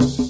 Bye.